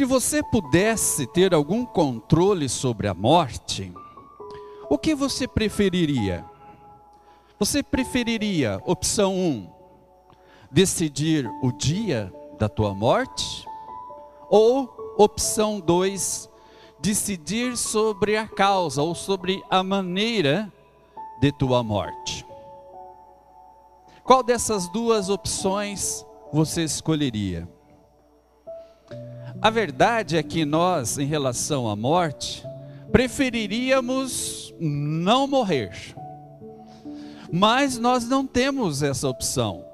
Se você pudesse ter algum controle sobre a morte, o que você preferiria? Você preferiria, opção 1, decidir o dia da tua morte? Ou, opção 2, decidir sobre a causa ou sobre a maneira de tua morte? Qual dessas duas opções você escolheria? A verdade é que nós, em relação à morte, preferiríamos não morrer. Mas nós não temos essa opção.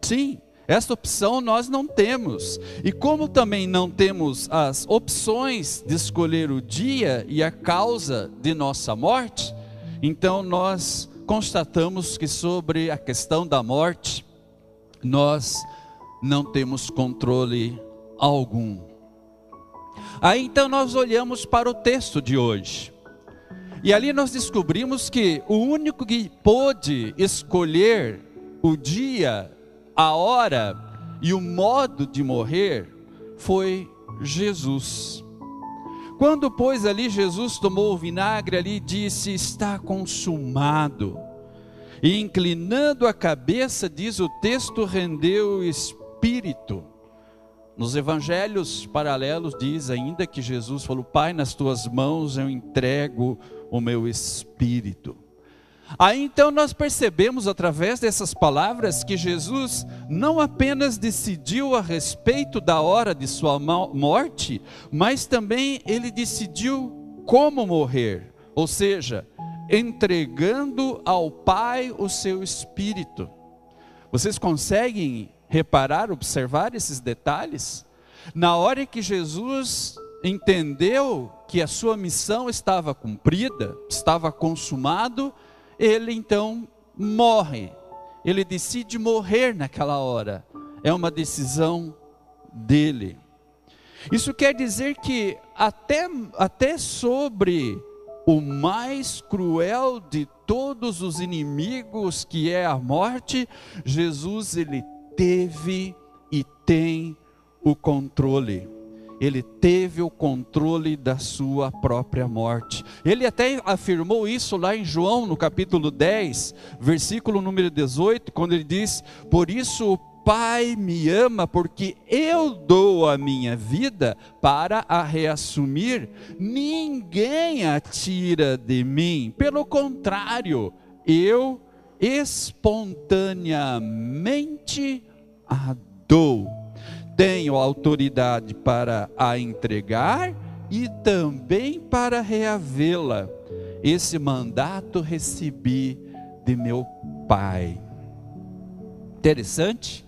Sim, essa opção nós não temos. E como também não temos as opções de escolher o dia e a causa de nossa morte, então nós constatamos que sobre a questão da morte, nós não temos controle algum. Aí então nós olhamos para o texto de hoje. E ali nós descobrimos que o único que pôde escolher o dia, a hora e o modo de morrer foi Jesus. Quando, pois, ali Jesus tomou o vinagre ali disse: Está consumado. E inclinando a cabeça, diz o texto, rendeu o espírito. Nos evangelhos paralelos diz ainda que Jesus falou: Pai, nas tuas mãos eu entrego o meu espírito. Aí então nós percebemos através dessas palavras que Jesus não apenas decidiu a respeito da hora de sua morte, mas também ele decidiu como morrer, ou seja, entregando ao Pai o seu espírito. Vocês conseguem reparar, observar esses detalhes? Na hora que Jesus entendeu que a sua missão estava cumprida, estava consumado, ele então morre. Ele decide morrer naquela hora. É uma decisão dele. Isso quer dizer que até, até sobre o mais cruel de todos os inimigos, que é a morte, Jesus ele teve e tem o controle. Ele teve o controle da sua própria morte. Ele até afirmou isso lá em João, no capítulo 10, versículo número 18, quando ele diz: Por isso o Pai me ama, porque eu dou a minha vida para a reassumir. Ninguém a tira de mim. Pelo contrário, eu espontaneamente a dou. Tenho autoridade para a entregar e também para reavê-la. Esse mandato recebi de meu Pai. Interessante.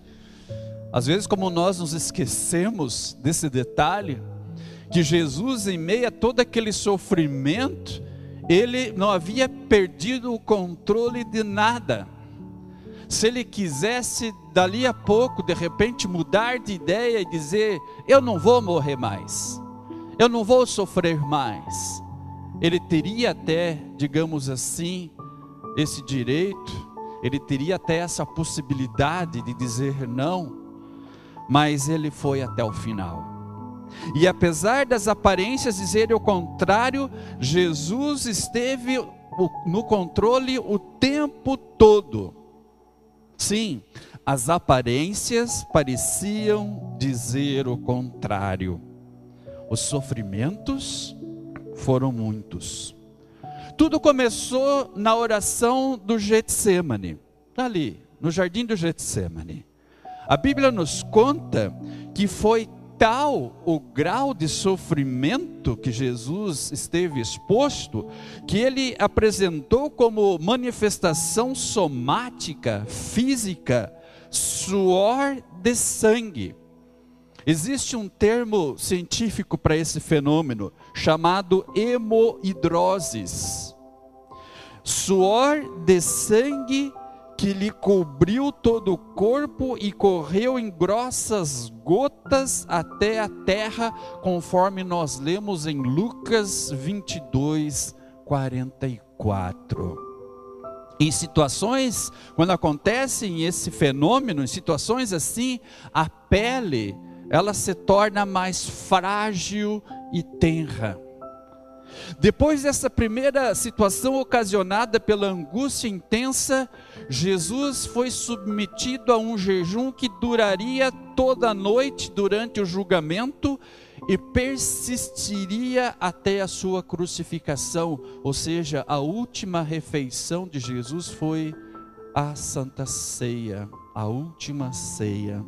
Às vezes, como nós nos esquecemos desse detalhe, que Jesus, em meio a todo aquele sofrimento, ele não havia perdido o controle de nada se ele quisesse dali a pouco, de repente, mudar de ideia e dizer: Eu não vou morrer mais, eu não vou sofrer mais, ele teria até, digamos assim, esse direito, ele teria até essa possibilidade de dizer não, mas ele foi até o final. E apesar das aparências dizerem o contrário, Jesus esteve no controle o tempo todo. Sim, as aparências pareciam dizer o contrário. Os sofrimentos foram muitos. Tudo começou na oração do Getsemane, ali, no jardim do Getsemane. A Bíblia nos conta que foi tal o grau de sofrimento que Jesus esteve exposto, que ele apresentou como manifestação somática, física, suor de sangue. Existe um termo científico para esse fenômeno chamado hemoidroses. Suor de sangue que lhe cobriu todo o corpo e correu em grossas gotas até a terra, conforme nós lemos em Lucas 22, 44. Em situações, quando acontecem esse fenômeno, em situações assim, a pele ela se torna mais frágil e tenra. Depois dessa primeira situação ocasionada pela angústia intensa, Jesus foi submetido a um jejum que duraria toda a noite durante o julgamento e persistiria até a sua crucificação, ou seja, a última refeição de Jesus foi a Santa Ceia, a última ceia.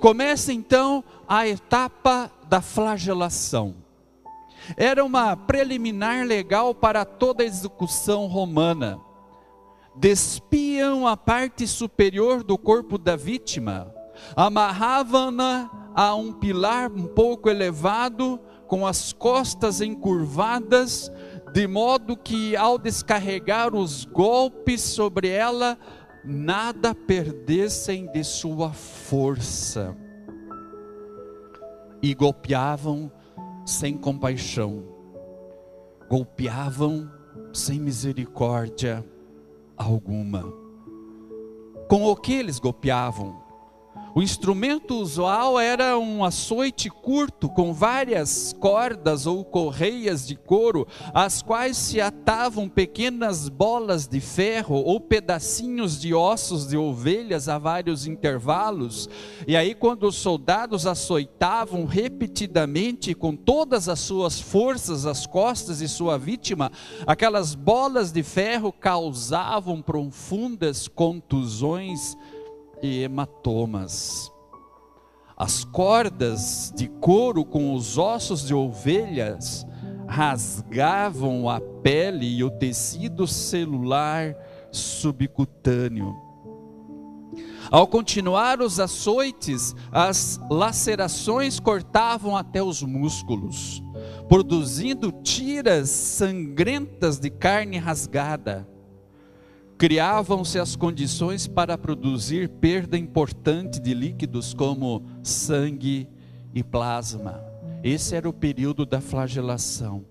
Começa então a etapa da flagelação. Era uma preliminar legal para toda a execução romana. Despiam a parte superior do corpo da vítima, amarravam-na a um pilar um pouco elevado, com as costas encurvadas, de modo que ao descarregar os golpes sobre ela, nada perdessem de sua força. E golpeavam sem compaixão, golpeavam sem misericórdia alguma. Com o que eles golpeavam? O instrumento usual era um açoite curto com várias cordas ou correias de couro, às quais se atavam pequenas bolas de ferro ou pedacinhos de ossos de ovelhas a vários intervalos. E aí, quando os soldados açoitavam repetidamente com todas as suas forças as costas de sua vítima, aquelas bolas de ferro causavam profundas contusões e hematomas. As cordas de couro com os ossos de ovelhas rasgavam a pele e o tecido celular subcutâneo. Ao continuar os açoites, as lacerações cortavam até os músculos, produzindo tiras sangrentas de carne rasgada criavam-se as condições para produzir perda importante de líquidos como sangue e plasma. Esse era o período da flagelação.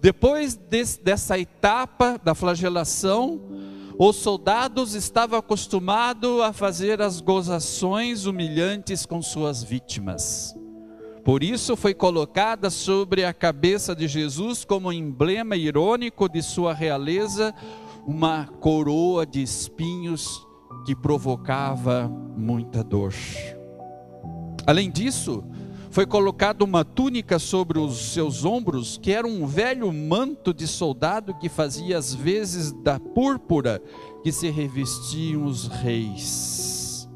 Depois desse, dessa etapa da flagelação, os soldados estavam acostumados a fazer as gozações humilhantes com suas vítimas. Por isso foi colocada sobre a cabeça de Jesus como emblema irônico de sua realeza uma coroa de espinhos que provocava muita dor. Além disso, foi colocada uma túnica sobre os seus ombros, que era um velho manto de soldado que fazia as vezes da púrpura que se revestiam os reis.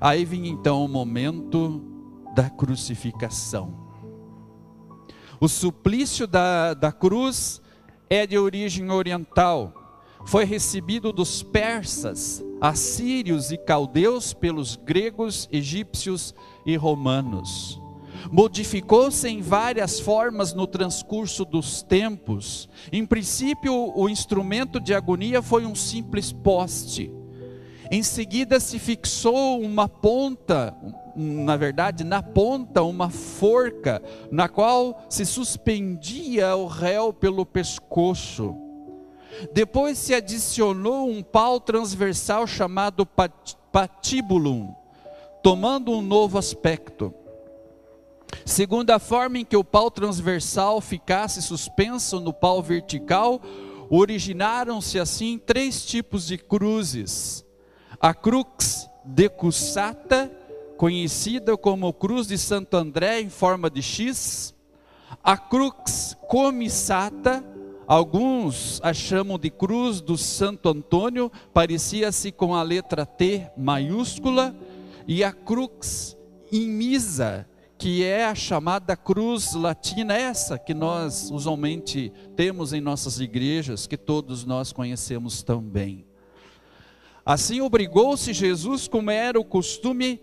Aí vinha então o momento da crucificação. O suplício da, da cruz é de origem oriental. Foi recebido dos persas, assírios e caldeus pelos gregos, egípcios e romanos. Modificou-se em várias formas no transcurso dos tempos. Em princípio, o instrumento de agonia foi um simples poste. Em seguida se fixou uma ponta, na verdade, na ponta, uma forca, na qual se suspendia o réu pelo pescoço. Depois se adicionou um pau transversal chamado patíbulum, tomando um novo aspecto. Segundo a forma em que o pau transversal ficasse suspenso no pau vertical, originaram-se assim três tipos de cruzes a crux decussata, conhecida como Cruz de Santo André em forma de X, a crux comissata, alguns a chamam de Cruz do Santo Antônio, parecia-se com a letra T maiúscula, e a crux imisa, que é a chamada cruz latina, essa que nós usualmente temos em nossas igrejas, que todos nós conhecemos também. Assim obrigou-se Jesus, como era o costume,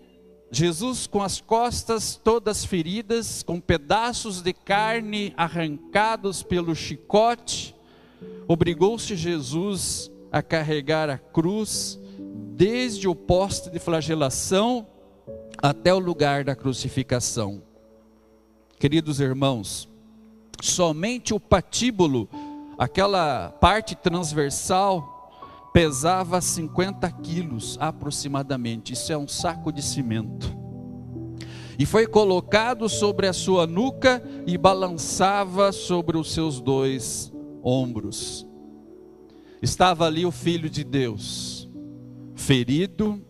Jesus com as costas todas feridas, com pedaços de carne arrancados pelo chicote, obrigou-se Jesus a carregar a cruz desde o poste de flagelação até o lugar da crucificação. Queridos irmãos, somente o patíbulo, aquela parte transversal pesava 50 quilos aproximadamente. Isso é um saco de cimento. e foi colocado sobre a sua nuca e balançava sobre os seus dois ombros. Estava ali o Filho de Deus, ferido,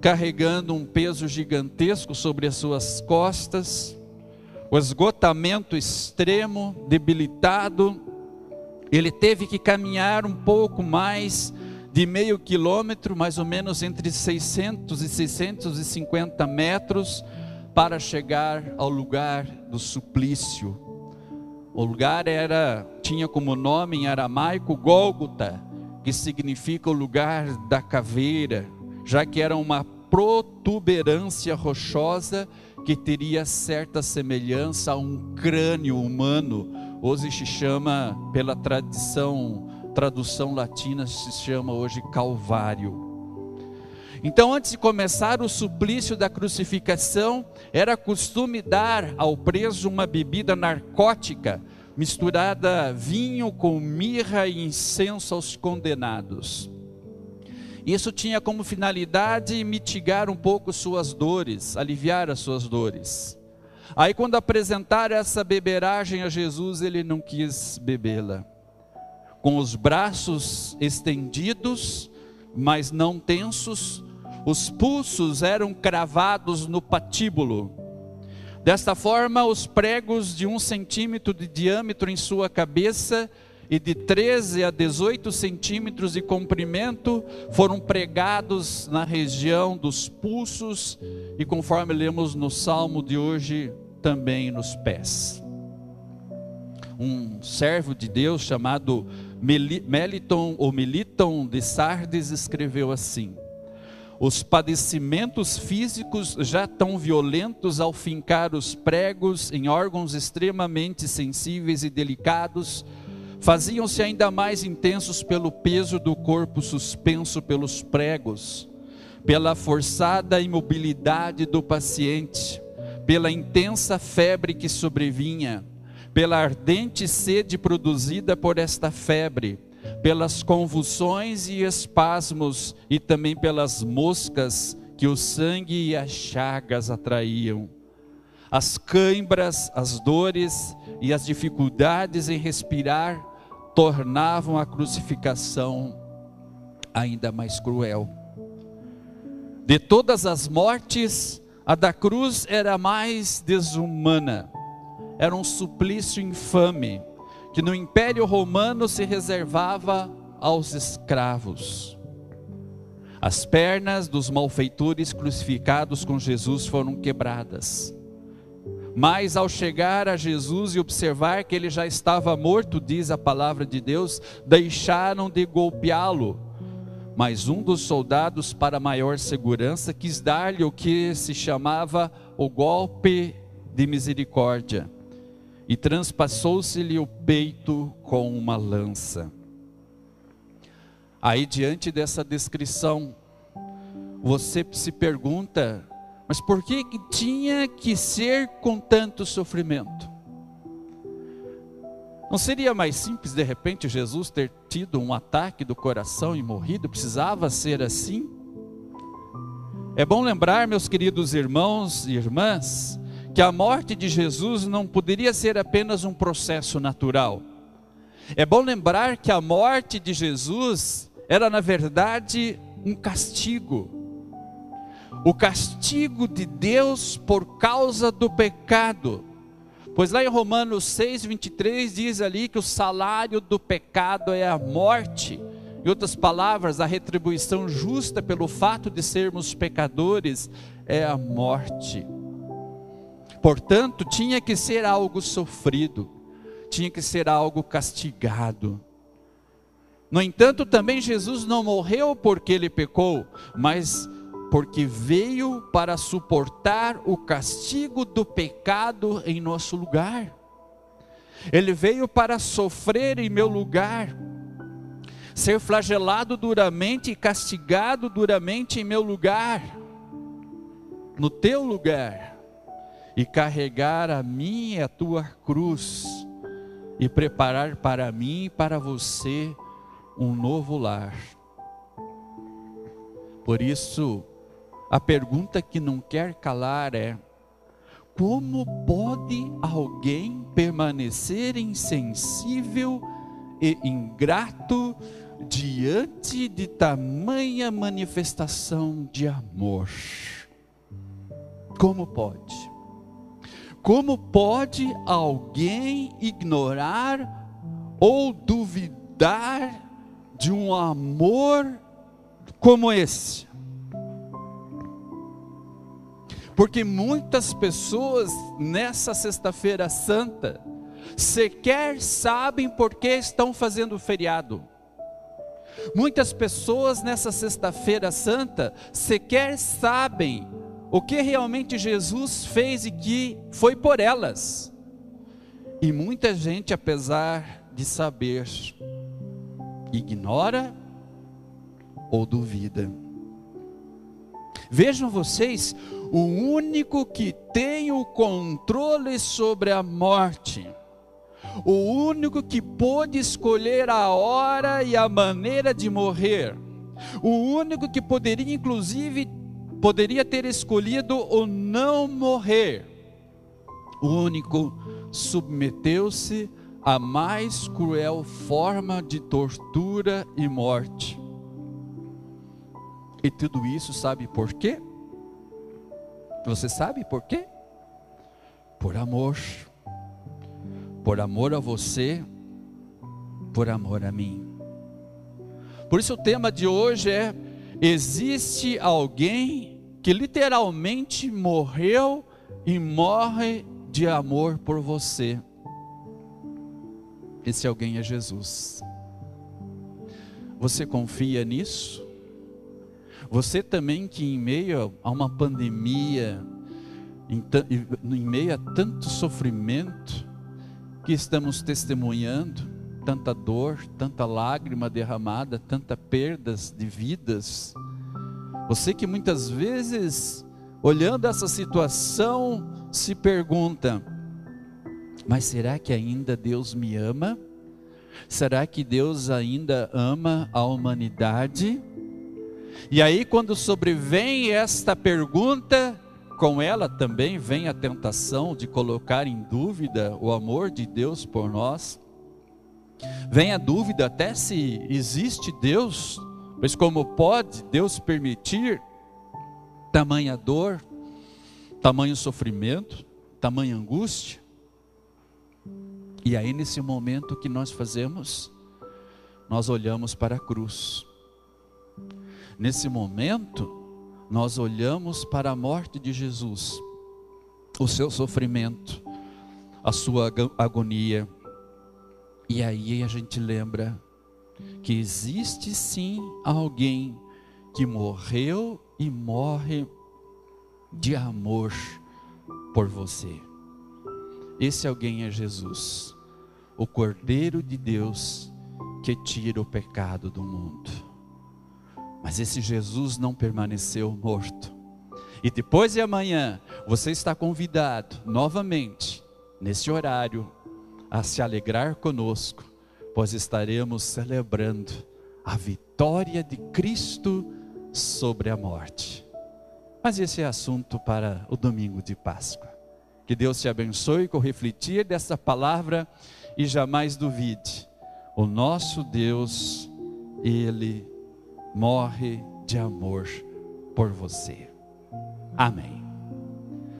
carregando um peso gigantesco sobre as suas costas, o esgotamento extremo, debilitado, ele teve que caminhar um pouco mais de meio quilômetro, mais ou menos entre 600 e 650 metros, para chegar ao lugar do suplício. O lugar era tinha como nome em aramaico Gólgota, que significa o lugar da caveira, já que era uma protuberância rochosa que teria certa semelhança a um crânio humano. Hoje se chama, pela tradição, tradução latina, se chama hoje Calvário. Então, antes de começar o suplício da crucificação, era costume dar ao preso uma bebida narcótica, misturada vinho com mirra e incenso aos condenados. Isso tinha como finalidade mitigar um pouco suas dores, aliviar as suas dores. Aí, quando apresentaram essa beberagem a Jesus, ele não quis bebê-la. Com os braços estendidos, mas não tensos, os pulsos eram cravados no patíbulo. Desta forma, os pregos de um centímetro de diâmetro em sua cabeça e de 13 a 18 centímetros de comprimento foram pregados na região dos pulsos e, conforme lemos no salmo de hoje, também nos pés. Um servo de Deus chamado Meliton ou Meliton de Sardes escreveu assim: os padecimentos físicos já tão violentos ao fincar os pregos em órgãos extremamente sensíveis e delicados, faziam-se ainda mais intensos pelo peso do corpo suspenso pelos pregos, pela forçada imobilidade do paciente, pela intensa febre que sobrevinha, pela ardente sede produzida por esta febre pelas convulsões e espasmos e também pelas moscas que o sangue e as chagas atraíam. As câimbras, as dores e as dificuldades em respirar tornavam a crucificação ainda mais cruel. De todas as mortes, a da cruz era mais desumana, era um suplício infame que no Império Romano se reservava aos escravos. As pernas dos malfeitores crucificados com Jesus foram quebradas. Mas ao chegar a Jesus e observar que ele já estava morto, diz a palavra de Deus, deixaram de golpeá-lo. Mas um dos soldados, para maior segurança, quis dar-lhe o que se chamava o golpe de misericórdia e transpassou-se-lhe o peito com uma lança. Aí, diante dessa descrição, você se pergunta, mas por que, tinha que ser com tanto sofrimento? Não seria mais simples, de repente, Jesus ter tido um ataque do coração e morrido? Precisava ser assim? É bom lembrar, meus queridos irmãos e irmãs, que a morte de Jesus não poderia ser apenas um processo natural. É bom lembrar que a morte de Jesus era, na verdade, um castigo. O castigo de Deus por causa do pecado. Pois lá em Romanos 6, 23 diz ali que o salário do pecado é a morte. Em outras palavras, a retribuição justa pelo fato de sermos pecadores é a morte. Portanto, tinha que ser algo sofrido, tinha que ser algo castigado. No entanto, também Jesus não morreu porque ele pecou, mas porque veio para suportar o castigo do pecado em nosso lugar. Ele veio para sofrer em meu lugar, ser flagelado duramente e castigado duramente em meu lugar, no teu lugar e carregar a minha a tua cruz e preparar para mim e para você um novo lar. Por isso, a pergunta que não quer calar é: Como pode alguém permanecer insensível e ingrato diante de tamanha manifestação de amor? Como pode? Como pode alguém ignorar ou duvidar de um amor como esse? Porque muitas pessoas nessa Sexta-feira Santa sequer sabem por que estão fazendo feriado. Muitas pessoas nessa Sexta-feira Santa sequer sabem o que realmente Jesus fez e que foi por elas. E muita gente, apesar de saber, ignora ou duvida. Vejam vocês, o único que tem o controle sobre a morte, o único que pôde escolher a hora e a maneira de morrer, o único que poderia, inclusive, poderia ter escolhido o não morrer, o único submeteu-se à mais cruel forma de tortura e morte. E tudo isso sabe por quê? Você sabe por quê? Por amor. Por amor a você, por amor a mim. Por isso o tema de hoje é: existe alguém que literalmente morreu e morre de amor por você. Esse alguém é Jesus. Você confia nisso? Você também que em meio a uma pandemia, em, meio a tanto sofrimento que estamos testemunhando, tanta dor, tanta lágrima derramada, tanta perdas de vidas. Você que muitas vezes, olhando essa situação, se pergunta: mas será que ainda Deus me ama? Será que Deus ainda ama a humanidade? E aí, quando sobrevém esta pergunta, com ela também vem a tentação de colocar em dúvida o amor de Deus por nós. Vem a dúvida até se existe Deus, pois como pode Deus permitir tamanha dor, tamanho sofrimento, tamanha angústia? E aí, nesse momento, que nós fazemos? Nós olhamos para a cruz Nesse momento, nós olhamos para a morte de Jesus, o seu sofrimento, a sua agonia, e aí a gente lembra que existe sim alguém que morreu e morre de amor por você. Esse alguém é Jesus, o Cordeiro de Deus que tira o pecado do mundo. Mas esse Jesus não permaneceu morto. E depois de amanhã, você está convidado novamente, nesse horário, a se alegrar conosco, pois estaremos celebrando a vitória de Cristo sobre a morte. Mas esse é assunto para o domingo de Páscoa. Que Deus te abençoe com refletir dessa palavra e jamais duvide. O nosso Deus, Ele morre de amor por você. Amém.